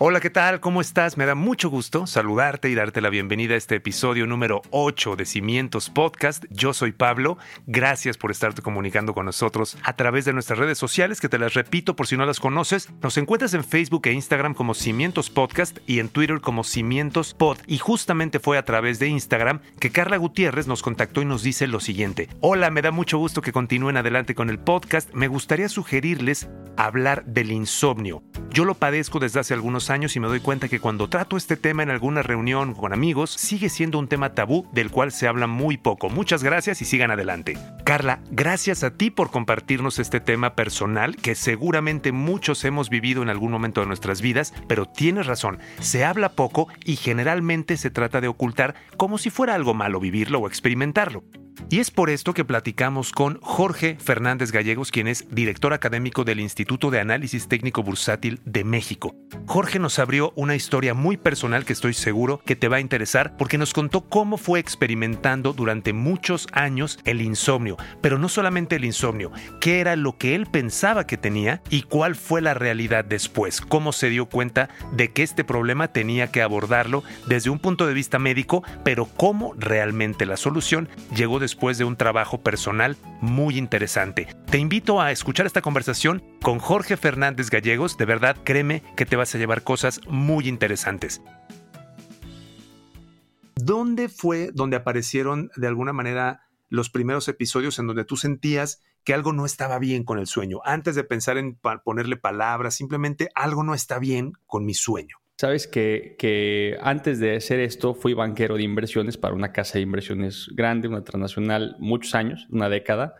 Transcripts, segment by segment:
Hola, ¿qué tal? ¿Cómo estás? Me da mucho gusto saludarte y darte la bienvenida a este episodio número 8 de Cimientos Podcast. Yo soy Pablo. Gracias por estarte comunicando con nosotros a través de nuestras redes sociales, que te las repito por si no las conoces. Nos encuentras en Facebook e Instagram como Cimientos Podcast y en Twitter como Cimientos Pod. Y justamente fue a través de Instagram que Carla Gutiérrez nos contactó y nos dice lo siguiente. Hola, me da mucho gusto que continúen adelante con el podcast. Me gustaría sugerirles hablar del insomnio. Yo lo padezco desde hace algunos años y me doy cuenta que cuando trato este tema en alguna reunión con amigos, sigue siendo un tema tabú del cual se habla muy poco. Muchas gracias y sigan adelante. Carla, gracias a ti por compartirnos este tema personal que seguramente muchos hemos vivido en algún momento de nuestras vidas, pero tienes razón, se habla poco y generalmente se trata de ocultar como si fuera algo malo vivirlo o experimentarlo. Y es por esto que platicamos con Jorge Fernández Gallegos, quien es director académico del Instituto de Análisis Técnico Bursátil de México. Jorge nos abrió una historia muy personal que estoy seguro que te va a interesar porque nos contó cómo fue experimentando durante muchos años el insomnio, pero no solamente el insomnio, qué era lo que él pensaba que tenía y cuál fue la realidad después, cómo se dio cuenta de que este problema tenía que abordarlo desde un punto de vista médico, pero cómo realmente la solución llegó después de un trabajo personal muy interesante. Te invito a escuchar esta conversación con Jorge Fernández Gallegos, de verdad créeme que te vas a llevar cosas muy interesantes. ¿Dónde fue donde aparecieron de alguna manera los primeros episodios en donde tú sentías que algo no estaba bien con el sueño? Antes de pensar en ponerle palabras, simplemente algo no está bien con mi sueño. Sabes que, que, antes de hacer esto fui banquero de inversiones para una casa de inversiones grande, una transnacional, muchos años, una década.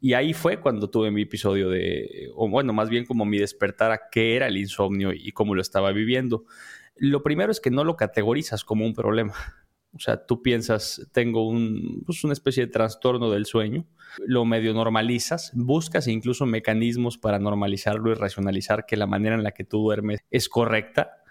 Y ahí fue cuando tuve mi episodio de, o bueno, más bien como mi despertar a qué era el insomnio y cómo lo estaba viviendo. Lo primero es que no lo categorizas como un problema. O sea, tú piensas, tengo un, pues una especie de trastorno del sueño, lo medio normalizas, buscas incluso mecanismos para normalizarlo y racionalizar que la manera en la que tú duermes es correcta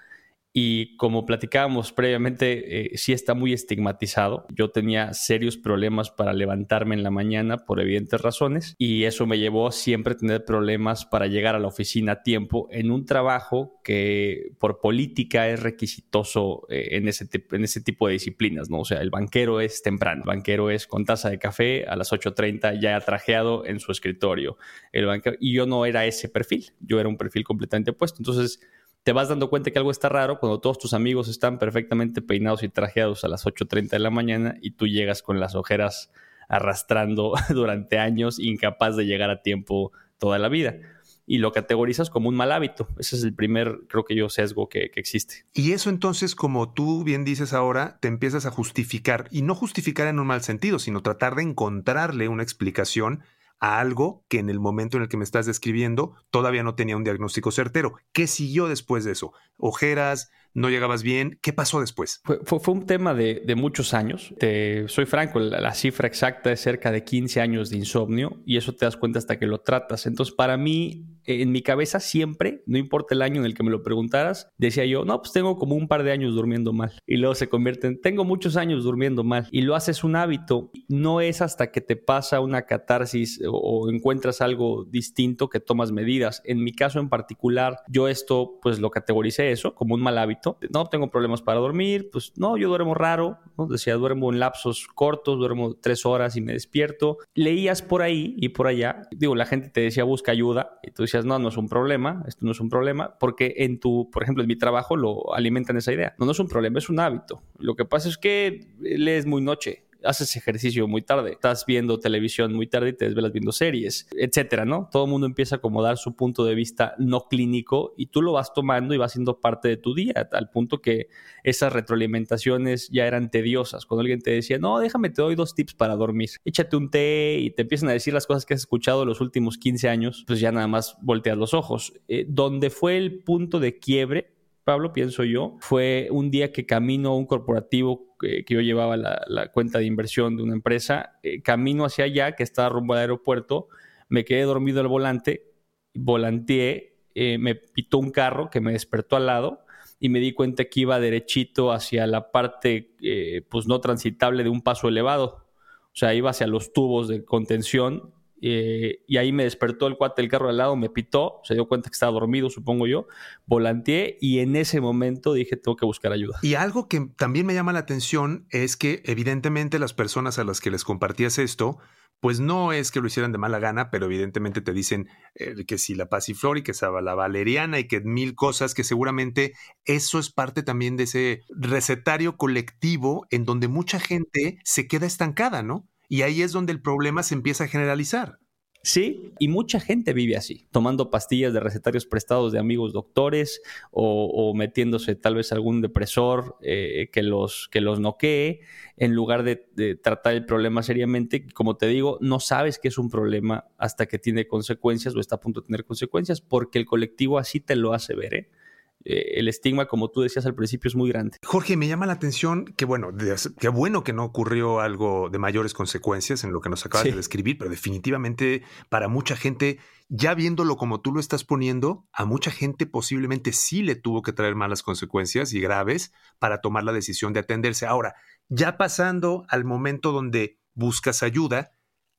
y como platicábamos previamente, eh, sí está muy estigmatizado. Yo tenía serios problemas para levantarme en la mañana por evidentes razones y eso me llevó siempre a tener problemas para llegar a la oficina a tiempo en un trabajo que por política es requisitoso eh, en, ese en ese tipo de disciplinas, ¿no? O sea, el banquero es temprano, el banquero es con taza de café a las 8.30 ya trajeado en su escritorio. El banquero, y yo no era ese perfil, yo era un perfil completamente opuesto. Entonces, te vas dando cuenta que algo está raro cuando todos tus amigos están perfectamente peinados y trajeados a las 8.30 de la mañana y tú llegas con las ojeras arrastrando durante años, incapaz de llegar a tiempo toda la vida. Y lo categorizas como un mal hábito. Ese es el primer, creo que yo, sesgo que, que existe. Y eso entonces, como tú bien dices ahora, te empiezas a justificar, y no justificar en un mal sentido, sino tratar de encontrarle una explicación a algo que en el momento en el que me estás describiendo todavía no tenía un diagnóstico certero. ¿Qué siguió después de eso? ¿Ojeras? ¿No llegabas bien? ¿Qué pasó después? Fue, un tema de, muchos años. Te, soy franco, la, cifra exacta es cerca de 15 años de insomnio y eso te das cuenta hasta que lo tratas. Entonces, para mí, en mi cabeza siempre, no importa el año en el que me lo preguntaras, decía yo, no, pues tengo como un par de años durmiendo mal. Y luego se convierte en, tengo muchos años durmiendo mal. Y lo haces un hábito. No es hasta que te pasa una catarsis o, encuentras algo distinto que tomas medidas. En mi caso en particular, yo esto pues lo categoricé eso como un mal hábito. No tengo problemas para dormir, pues no, yo duermo raro, decía, duermo en lapsos cortos, duermo tres horas y me despierto. Leías por ahí y por allá, digo, la gente te decía busca ayuda y tú no, no es un problema, esto no es un problema, porque en tu, por ejemplo, en mi trabajo lo alimentan esa idea. No, no es un problema, es un hábito. Lo que pasa es que lees muy noche, haces ejercicio muy tarde, estás viendo televisión muy tarde y te desvelas viendo series, etcétera, ¿no? Todo el mundo empieza a acomodar su punto de vista no clínico y tú lo vas tomando y vas siendo parte de tu día, al punto que esas retroalimentaciones ya eran tediosas. Cuando alguien te decía, no, déjame, te doy dos tips para dormir, échate un té y te empiezan a decir las cosas que has escuchado los últimos 15 años, pues ya nada más volteas los ojos. Eh, donde fue el punto de quiebre Pablo, pienso yo, fue un día que camino un corporativo que, yo llevaba la, cuenta de inversión de una empresa, eh, camino hacia allá, que estaba rumbo al aeropuerto, me quedé dormido al volante, volanteé, eh, me pitó un carro que me despertó al lado y me di cuenta que iba derechito hacia la parte eh, pues no transitable de un paso elevado. O sea, iba hacia los tubos de contención eh, y ahí me despertó el cuate del carro al lado, me pitó, se dio cuenta que estaba dormido, supongo yo, volanteé y en ese momento dije, tengo que buscar ayuda. Y algo que también me llama la atención es que evidentemente las personas a las que les compartías esto, pues no es que lo hicieran de mala gana, pero evidentemente te dicen eh, que si la pasiflor y que se la valeriana y que mil cosas que seguramente eso es parte también de ese recetario colectivo en donde mucha gente se queda estancada, ¿no? Y ahí es donde el problema se empieza a generalizar. Sí, y mucha gente vive así, tomando pastillas de recetarios prestados de amigos doctores o, metiéndose tal vez algún depresor eh, que, los, que los noquee en lugar de, tratar el problema seriamente. Como te digo, no sabes que es un problema hasta que tiene consecuencias o está a punto de tener consecuencias porque el colectivo así te lo hace ver. ¿eh? Eh, el estigma, como tú decías al principio, es muy grande. Jorge, me llama la atención que, bueno, qué bueno que no ocurrió algo de mayores consecuencias en lo que nos acabas de describir, pero definitivamente para mucha gente, ya viéndolo como tú lo estás poniendo, a mucha gente posiblemente sí le tuvo que traer malas consecuencias y graves para tomar la decisión de atenderse. Ahora, ya pasando al momento donde buscas ayuda,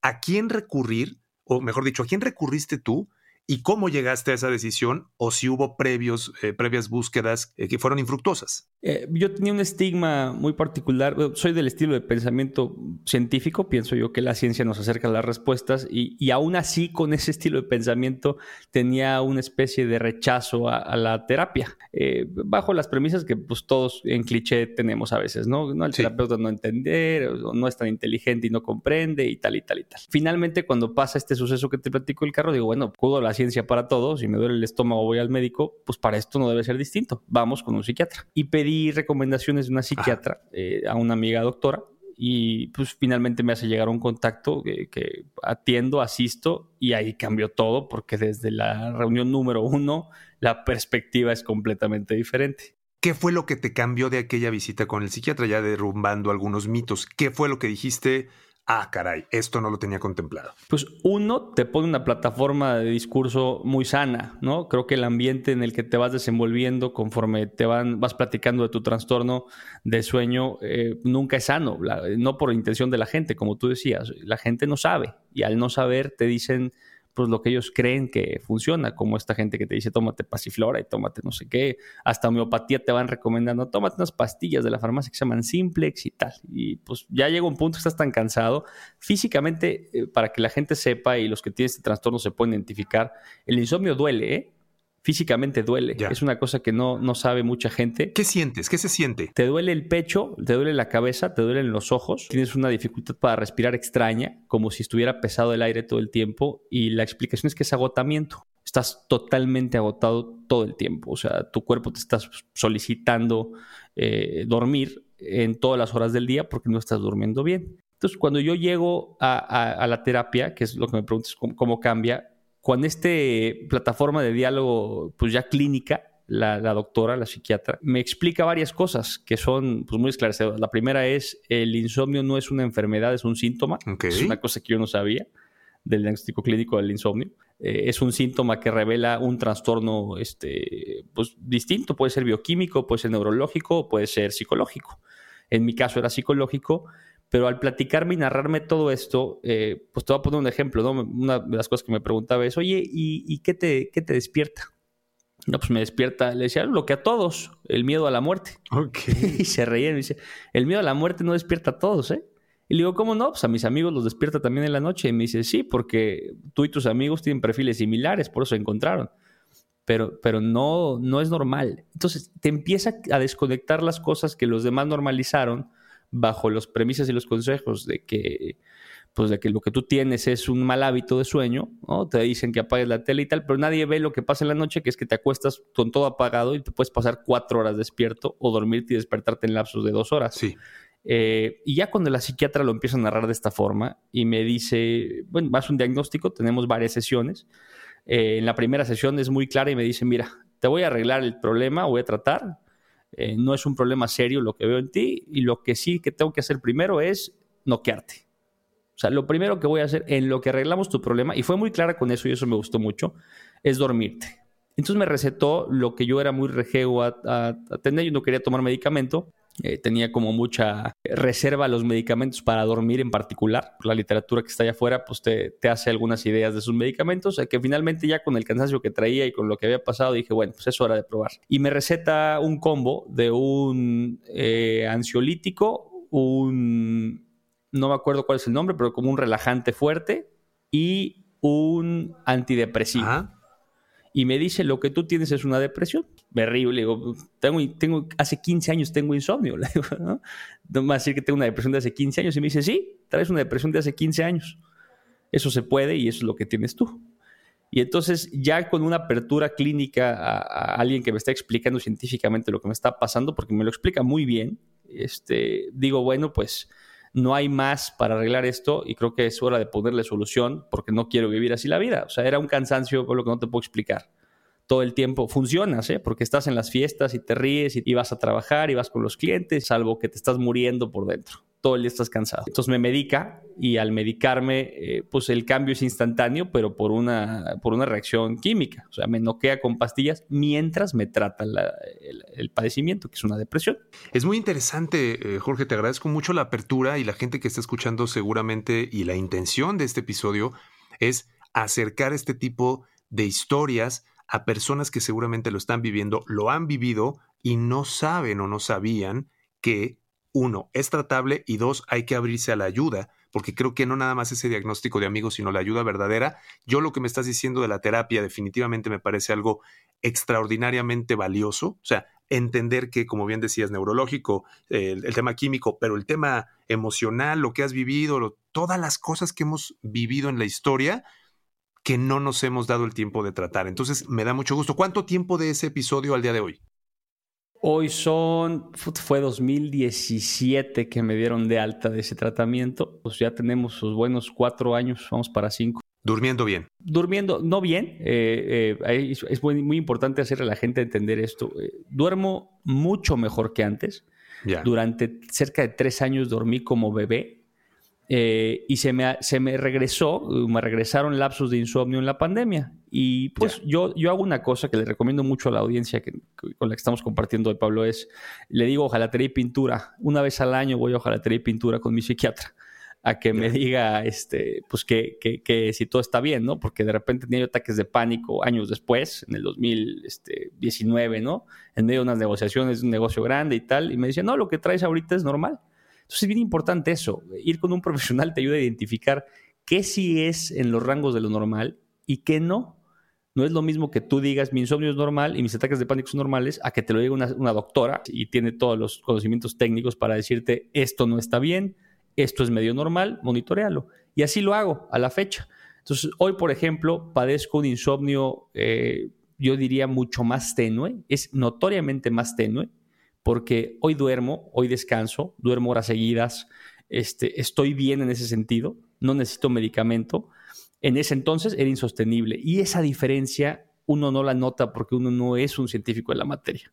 ¿a quién recurrir? O mejor dicho, ¿a quién recurriste tú y cómo llegaste a esa decisión o si hubo previos, eh, previas búsquedas eh, que fueron infructuosas. Eh, yo tenía un estigma muy particular, soy del estilo de pensamiento científico, pienso yo que la ciencia nos acerca a las respuestas y, y aún así con ese estilo de pensamiento tenía una especie de rechazo a, la terapia, bajo las premisas que pues todos en cliché tenemos a veces, ¿no? no el terapeuta no entender, no es tan inteligente y no comprende y tal y tal y tal. Finalmente cuando pasa este suceso que te platico el carro, digo, bueno, pudo la ciencia para todo, si me duele el estómago voy al médico, pues para esto no debe ser distinto, vamos con un psiquiatra. Y pedí recomendaciones de una psiquiatra eh, a una amiga doctora y pues finalmente me hace llegar un contacto que, que, atiendo, asisto y ahí cambió todo porque desde la reunión número uno la perspectiva es completamente diferente. ¿Qué fue lo que te cambió de aquella visita con el psiquiatra ya derrumbando algunos mitos? ¿Qué fue lo que dijiste? Ah, caray, esto no lo tenía contemplado? Pues uno, te pone una plataforma de discurso muy sana, ¿no? Creo que el ambiente en el que te vas desenvolviendo conforme te van, vas platicando de tu trastorno de sueño eh, nunca es sano, no por intención de la gente, como tú decías, la gente no sabe y al no saber te dicen pues lo que ellos creen que funciona, como esta gente que te dice tómate pasiflora y tómate no sé qué, hasta homeopatía te van recomendando, tómate unas pastillas de la farmacia que se llaman Simplex y tal. Y pues ya llega un punto estás tan cansado. Físicamente, eh, para que la gente sepa y los que tienen este trastorno se pueden identificar, el insomnio duele, ¿eh? Físicamente duele. Es una cosa que no, no sabe mucha gente. ¿Qué sientes? ¿Qué se siente? Te duele el pecho, te duele la cabeza, te duelen los ojos, tienes una dificultad para respirar extraña, como si estuviera pesado el aire todo el tiempo y la explicación es que es agotamiento. Estás totalmente agotado todo el tiempo, o sea, tu cuerpo te está solicitando eh, dormir en todas las horas del día porque no estás durmiendo bien. Entonces, cuando yo llego a, la terapia, que es lo que me preguntas, cómo cambia, con esta plataforma de diálogo, pues ya clínica, la, doctora, la psiquiatra, me explica varias cosas que son pues, muy esclarecedoras. La primera es, el insomnio no es una enfermedad, es un síntoma. Es una cosa que yo no sabía del diagnóstico clínico del insomnio. Eh, es un síntoma que revela un trastorno este, pues, distinto. Puede ser bioquímico, puede ser neurológico, puede ser psicológico. En mi caso era psicológico pero al platicarme y narrarme todo esto, eh, pues te voy a poner un ejemplo, ¿no? Una de las cosas que me preguntaba es, oye, ¿y, qué, te, qué te despierta? No, pues me despierta, le decía, lo que a todos, el miedo a la muerte. Ok. y se reía y me dice, el miedo a la muerte no despierta a todos, ¿eh? Y le digo, ¿cómo no? Pues a mis amigos los despierta también en la noche. Y me dice, sí, porque tú y tus amigos tienen perfiles similares, por eso se encontraron. Pero, pero no, no es normal. Entonces te empieza a desconectar las cosas que los demás normalizaron bajo los premisas y los consejos de que, pues de que lo que tú tienes es un mal hábito de sueño, ¿no? Te dicen que apagues la tele y tal, pero nadie ve lo que pasa en la noche, que es que te acuestas con todo apagado y te puedes pasar cuatro horas despierto o dormirte y despertarte en lapsos de dos horas. Sí. Eh, y ya cuando la psiquiatra lo empieza a narrar de esta forma y me dice, bueno, vas a un diagnóstico, tenemos varias sesiones. Eh, en la primera sesión es muy clara y me dice, mira, te voy a arreglar el problema, voy a tratar. Eh, no es un problema serio lo que veo en ti y lo que sí que tengo que hacer primero es noquearte. O sea, lo primero que voy a hacer en lo que arreglamos tu problema, y fue muy clara con eso y eso me gustó mucho, es dormirte. Entonces me recetó lo que yo era muy rejego a, a, tener, yo no quería tomar medicamento, eh, tenía como mucha reserva a los medicamentos para dormir en particular. La literatura que está allá afuera pues te, te hace algunas ideas de sus medicamentos, que finalmente ya con el cansancio que traía y con lo que había pasado dije, bueno, pues es hora de probar. Y me receta un combo de un eh, ansiolítico, un, no me acuerdo cuál es el nombre, pero como un relajante fuerte y un antidepresivo y me dice, lo que tú tienes es una depresión. Digo, tengo, tengo, hace 15 años tengo insomnio. ¿no? no me decir que tengo una depresión de hace 15 años. Y me dice, sí, traes una depresión de hace 15 años. Eso se puede y eso es lo que tienes tú. Y entonces ya con una apertura clínica a, a, alguien que me está explicando científicamente lo que me está pasando, porque me lo explica muy bien, este, digo, bueno, pues no hay más para arreglar esto y creo que es hora de ponerle solución porque no quiero vivir así la vida. O sea, era un cansancio por lo que no te puedo explicar. Todo el tiempo funcionas, ¿eh? porque estás en las fiestas y te ríes y vas a trabajar y vas con los clientes, salvo que te estás muriendo por dentro todo el día estás cansado. Entonces me medica y al medicarme, eh, pues el cambio es instantáneo, pero por una, por una reacción química. O sea, me noquea con pastillas mientras me trata el, padecimiento, que es una depresión. Es muy interesante, eh, Jorge, te agradezco mucho la apertura y la gente que está escuchando seguramente y la intención de este episodio es acercar este tipo de historias a personas que seguramente lo están viviendo, lo han vivido y no saben o no sabían que uno, es tratable y dos, hay que abrirse a la ayuda, porque creo que no nada más ese diagnóstico de amigos, sino la ayuda verdadera. Yo lo que me estás diciendo de la terapia definitivamente me parece algo extraordinariamente valioso, o sea, entender que, como bien decías, neurológico, el, tema químico, pero el tema emocional, lo que has vivido, todas las cosas que hemos vivido en la historia, que no nos hemos dado el tiempo de tratar. Entonces, me da mucho gusto. ¿Cuánto tiempo de ese episodio al día de hoy? Hoy son, fue 2017 que me dieron de alta de ese tratamiento. Pues ya tenemos sus buenos cuatro años, vamos para cinco. Durmiendo bien. Durmiendo, no bien. Eh, eh, es, muy, importante hacerle a la gente entender esto. Eh, duermo mucho mejor que antes. Durante cerca de tres años dormí como bebé. Eh, y se me, se me regresó, me regresaron lapsos de insomnio en la pandemia. Y pues yo, yo hago una cosa que le recomiendo mucho a la audiencia que, con la que estamos compartiendo hoy, Pablo, es, le digo ojalatería y pintura. Una vez al año voy a ojalatería y pintura con mi psiquiatra a que me diga este, pues que, que, que, si todo está bien, ¿no? Porque de repente tenía ataques de pánico años después, en el 2019, este, ¿no? En medio de unas negociaciones un negocio grande y tal, y me decía, no, lo que traes ahorita es normal. Entonces es bien importante eso. Ir con un profesional te ayuda a identificar qué sí es en los rangos de lo normal y qué no. No es lo mismo que tú digas mi insomnio es normal y mis ataques de pánico son normales a que te lo diga una, doctora y tiene todos los conocimientos técnicos para decirte esto no está bien, esto es medio normal, monitorealo. Y así lo hago a la fecha. Entonces, hoy, por ejemplo, padezco un insomnio, eh, yo diría, mucho más tenue, es notoriamente más tenue, porque hoy duermo, hoy descanso, duermo horas seguidas, este, estoy bien en ese sentido, no necesito medicamento. En ese entonces era insostenible y esa diferencia uno no la nota porque uno no es un científico de la materia.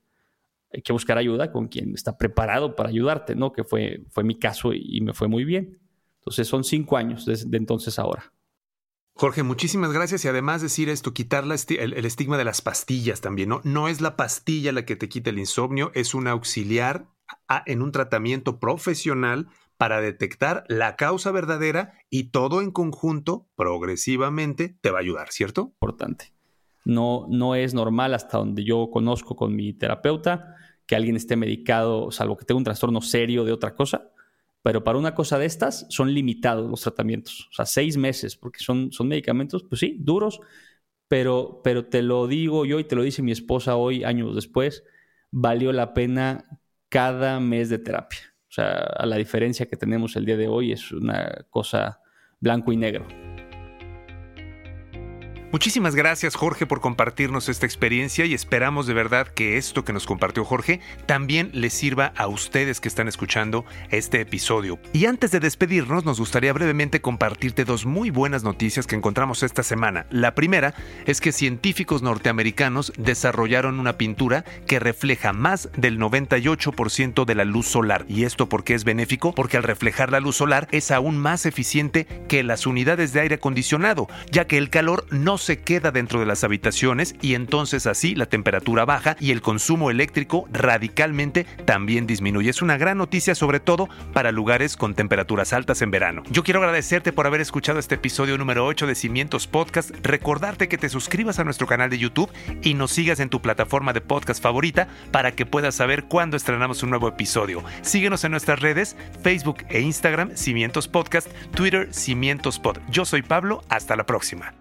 Hay que buscar ayuda con quien está preparado para ayudarte, ¿no? Que fue, fue mi caso y, me fue muy bien. Entonces son cinco años desde entonces ahora. Jorge, muchísimas gracias. Y además decir esto, quitar el, estigma de las pastillas también, ¿no? No es la pastilla la que te quita el insomnio, es un auxiliar en un tratamiento profesional para detectar la causa verdadera y todo en conjunto, progresivamente, te va a ayudar, ¿cierto? Importante. No, no es normal hasta donde yo conozco con mi terapeuta que alguien esté medicado, salvo que tenga un trastorno serio de otra cosa, pero para una cosa de estas son limitados los tratamientos, o sea, seis meses, porque son, son medicamentos, pues sí, duros, pero, pero te lo digo yo y te lo dice mi esposa hoy, años después, valió la pena cada mes de terapia. O sea, a la diferencia que tenemos el día de hoy es una cosa blanco y negro. Muchísimas gracias Jorge por compartirnos esta experiencia y esperamos de verdad que esto que nos compartió Jorge también les sirva a ustedes que están escuchando este episodio. Y antes de despedirnos nos gustaría brevemente compartirte dos muy buenas noticias que encontramos esta semana. La primera es que científicos norteamericanos desarrollaron una pintura que refleja más del 98% de la luz solar. ¿Y esto por qué es benéfico? Porque al reflejar la luz solar es aún más eficiente que las unidades de aire acondicionado, ya que el calor no se queda dentro de las habitaciones y entonces así la temperatura baja y el consumo eléctrico radicalmente también disminuye. Es una gran noticia sobre todo para lugares con temperaturas altas en verano. Yo quiero agradecerte por haber escuchado este episodio número 8 de Cimientos Podcast, recordarte que te suscribas a nuestro canal de YouTube y nos sigas en tu plataforma de podcast favorita para que puedas saber cuándo estrenamos un nuevo episodio. Síguenos en nuestras redes, Facebook e Instagram, Cimientos Podcast, Twitter, Cimientos Pod. Yo soy Pablo, hasta la próxima.